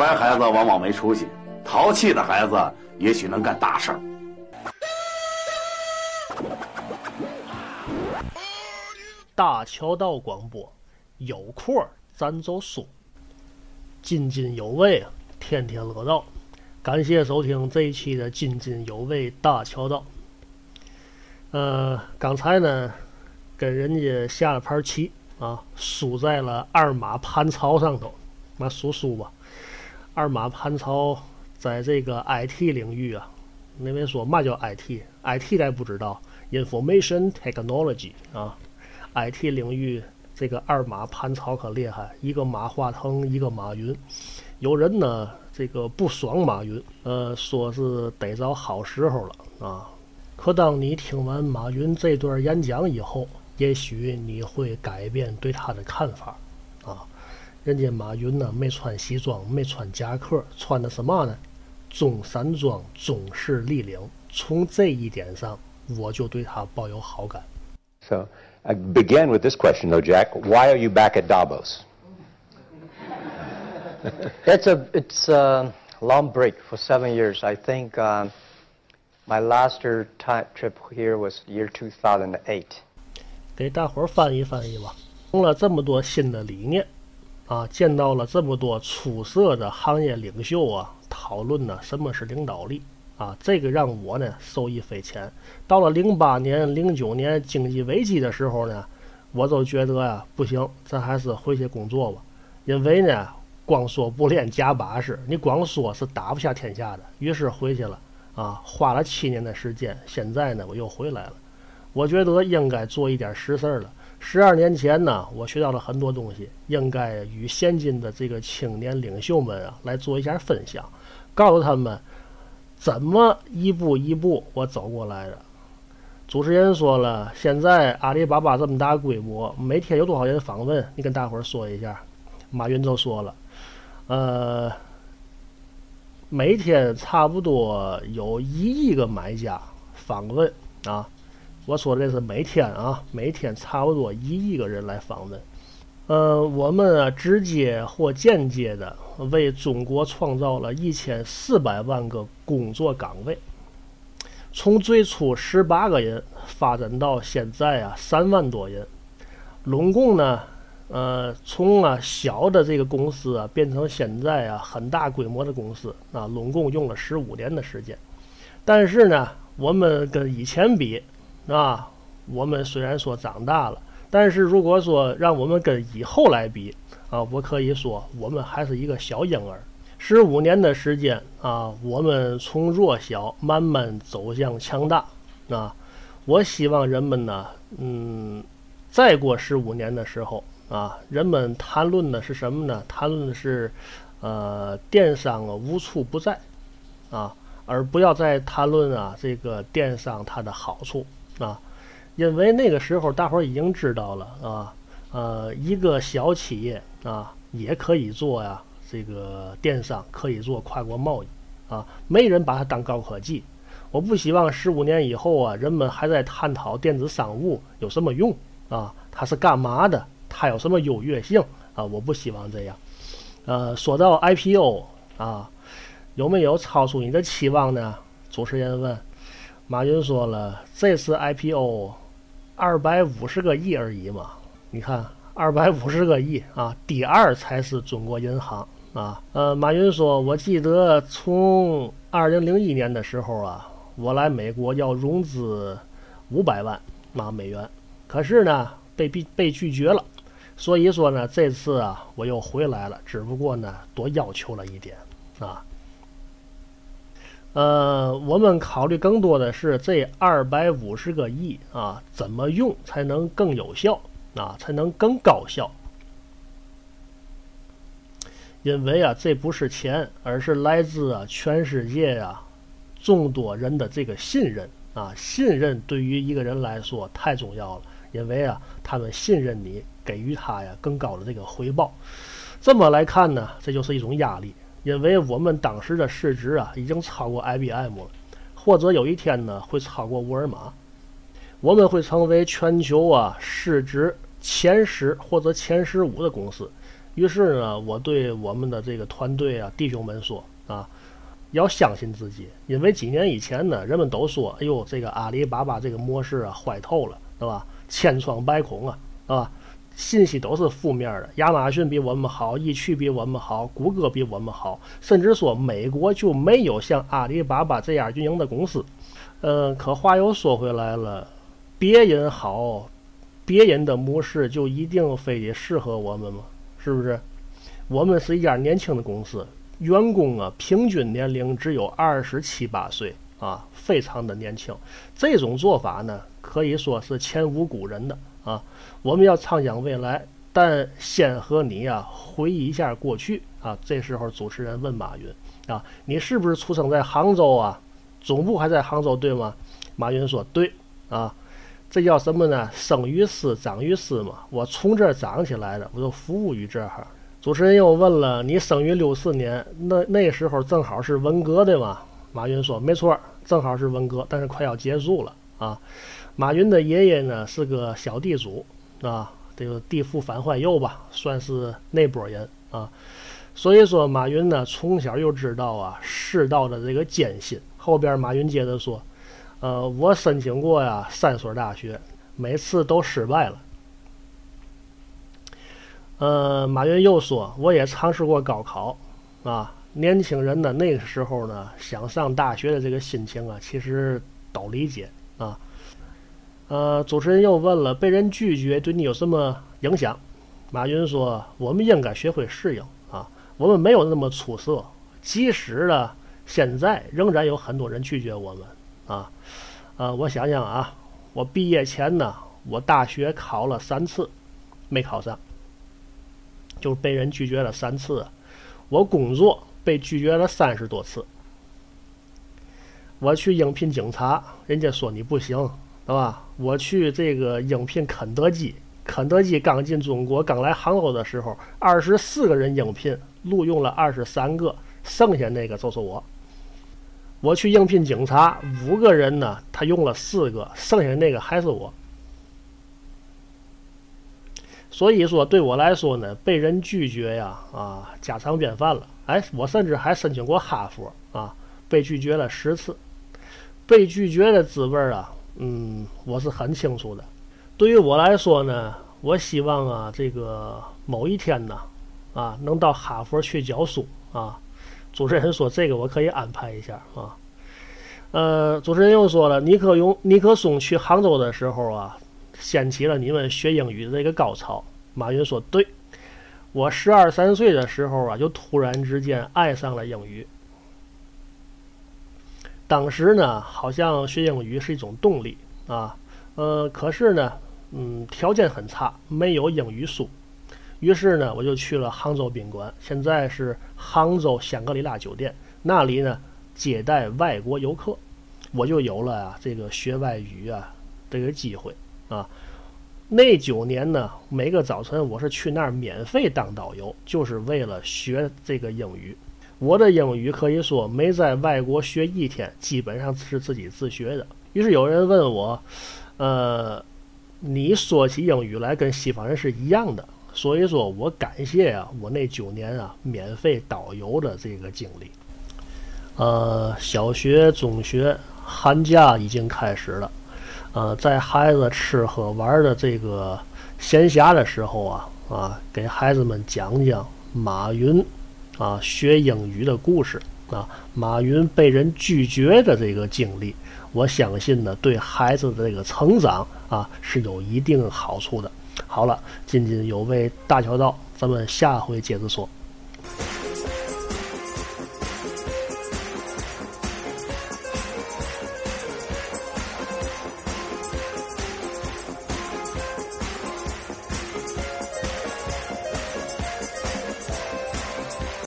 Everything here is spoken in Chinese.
乖孩子往往没出息，淘气的孩子也许能干大事儿。大桥道广播，有空咱就说，津津有味，天天乐道。感谢收听这一期的津津有味大桥道。呃，刚才呢，跟人家下了盘棋啊，输在了二马盘槽上头。那输输吧，二马盘曹在这个 IT 领域啊，那位说嘛叫 IT？IT 咱不知道，Information Technology 啊。IT 领域这个二马盘曹可厉害，一个马化腾，一个马云。有人呢，这个不爽马云，呃，说是逮着好时候了啊。可当你听完马云这段演讲以后，也许你会改变对他的看法。人家马云呢，没穿西装，没穿夹克，穿的什么呢？中山装中式立领。从这一点上，我就对他抱有好感。So. I begin with this question, though, Jack. Why are you back at Davos? it's a it's a long break for seven years. I think um, my last time trip here was year 2008. 给大伙儿翻译翻译吧。用了这么多新的理念，啊，见到了这么多出色的行业领袖啊，讨论呢什么是领导力。啊，这个让我呢受益匪浅。到了零八年、零九年经济危机的时候呢，我就觉得呀，不行，咱还是回去工作吧。因为呢，光说不练假把式，你光说是打不下天下的。于是回去了，啊，花了七年的时间。现在呢，我又回来了。我觉得应该做一点实事了。十二年前呢，我学到了很多东西，应该与现今的这个青年领袖们啊来做一下分享，告诉他们。怎么一步一步我走过来的？主持人说了，现在阿里巴巴这么大规模，每天有多少人访问？你跟大伙说一下。马云就说了，呃，每天差不多有一亿个买家访问啊。我说这是每天啊，每天差不多一亿个人来访问。呃，我们啊，直接或间接的为中国创造了一千四百万个工作岗位，从最初十八个人发展到现在啊三万多人，拢共呢，呃，从啊小的这个公司啊变成现在啊很大规模的公司啊，拢共用了十五年的时间。但是呢，我们跟以前比啊，我们虽然说长大了。但是如果说让我们跟以后来比啊，我可以说我们还是一个小婴儿。十五年的时间啊，我们从弱小慢慢走向强大啊。我希望人们呢，嗯，再过十五年的时候啊，人们谈论的是什么呢？谈论的是呃，电商啊无处不在啊，而不要再谈论啊这个电商它的好处啊。因为那个时候，大伙儿已经知道了啊，呃，一个小企业啊，也可以做呀，这个电商可以做跨国贸易啊，没人把它当高科技。我不希望十五年以后啊，人们还在探讨电子商务有什么用啊，它是干嘛的，它有什么优越性啊？我不希望这样。呃，说到 IPO 啊，有没有超出你的期望呢？主持人问。马云说了，这次 IPO。二百五十个亿而已嘛，你看，二百五十个亿啊，第二才是中国银行啊。呃，马云说，我记得从二零零一年的时候啊，我来美国要融资五百万啊美元，可是呢，被被被拒绝了。所以说呢，这次啊，我又回来了，只不过呢，多要求了一点啊。呃，我们考虑更多的是这二百五十个亿啊，怎么用才能更有效啊，才能更高效？因为啊，这不是钱，而是来自啊全世界啊众多人的这个信任啊，信任对于一个人来说太重要了，因为啊，他们信任你，给予他呀更高的这个回报。这么来看呢，这就是一种压力。因为我们当时的市值啊，已经超过 IBM 了，或者有一天呢，会超过沃尔玛，我们会成为全球啊市值前十或者前十五的公司。于是呢，我对我们的这个团队啊弟兄们说啊，要相信自己，因为几年以前呢，人们都说，哎呦，这个阿里巴巴这个模式啊坏透了，对吧？千疮百孔啊，对吧，信息都是负面的。亚马逊比我们好，易趣比我们好，谷歌比我们好，甚至说美国就没有像阿里巴巴这样运营的公司。嗯，可话又说回来了，别人好，别人的模式就一定非得适合我们吗？是不是？我们是一家年轻的公司，员工啊平均年龄只有二十七八岁啊，非常的年轻。这种做法呢，可以说是前无古人的啊。我们要畅想未来，但先和你呀回忆一下过去啊。这时候主持人问马云啊：“你是不是出生在杭州啊？总部还在杭州对吗？”马云说：“对啊。”这叫什么呢？生于斯，长于斯嘛。我从这儿长起来的，我就服务于这儿。主持人又问了：“你生于六四年，那那时候正好是文革对吗？”马云说：“没错，正好是文革，但是快要结束了啊。”马云的爷爷呢是个小地主啊，这个地富反坏右吧，算是那波人啊。所以说，马云呢从小就知道啊世道的这个艰辛。后边马云接着说。呃，我申请过呀，三所大学，每次都失败了。呃，马云又说，我也尝试过高考，啊，年轻人呢，那个时候呢，想上大学的这个心情啊，其实都理解啊。呃，主持人又问了，被人拒绝对你有什么影响？马云说，我们应该学会适应啊，我们没有那么出色，即使呢，现在仍然有很多人拒绝我们。啊，呃，我想想啊，我毕业前呢，我大学考了三次，没考上，就被人拒绝了三次。我工作被拒绝了三十多次。我去应聘警察，人家说你不行，对吧？我去这个应聘肯德基，肯德基刚进中国，刚来杭州的时候，二十四个人应聘，录用了二十三个，剩下那个就是我。我去应聘警察，五个人呢，他用了四个，剩下那个还是我。所以说，对我来说呢，被人拒绝呀，啊，家常便饭了。哎，我甚至还申请过哈佛啊，被拒绝了十次。被拒绝的滋味啊，嗯，我是很清楚的。对于我来说呢，我希望啊，这个某一天呢，啊，能到哈佛去教书啊。主持人说：“这个我可以安排一下啊。”呃，主持人又说了：“尼克永尼克松去杭州的时候啊，掀起了你们学英语的这个高潮。”马云说：“对，我十二三岁的时候啊，就突然之间爱上了英语。当时呢，好像学英语是一种动力啊。呃，可是呢，嗯，条件很差，没有英语书。”于是呢，我就去了杭州宾馆，现在是杭州香格里拉酒店，那里呢接待外国游客，我就有了啊这个学外语啊这个机会啊。那九年呢，每个早晨我是去那儿免费当导游，就是为了学这个英语。我的英语可以说没在外国学一天，基本上是自己自学的。于是有人问我，呃，你说起英语来跟西方人是一样的。所以说我感谢啊，我那九年啊免费导游的这个经历。呃，小学、中学寒假已经开始了，呃，在孩子吃喝玩的这个闲暇的时候啊啊，给孩子们讲讲马云啊学英语的故事啊，马云被人拒绝的这个经历，我相信呢，对孩子的这个成长啊是有一定好处的。好了，津津有味大桥道，咱们下回接着说。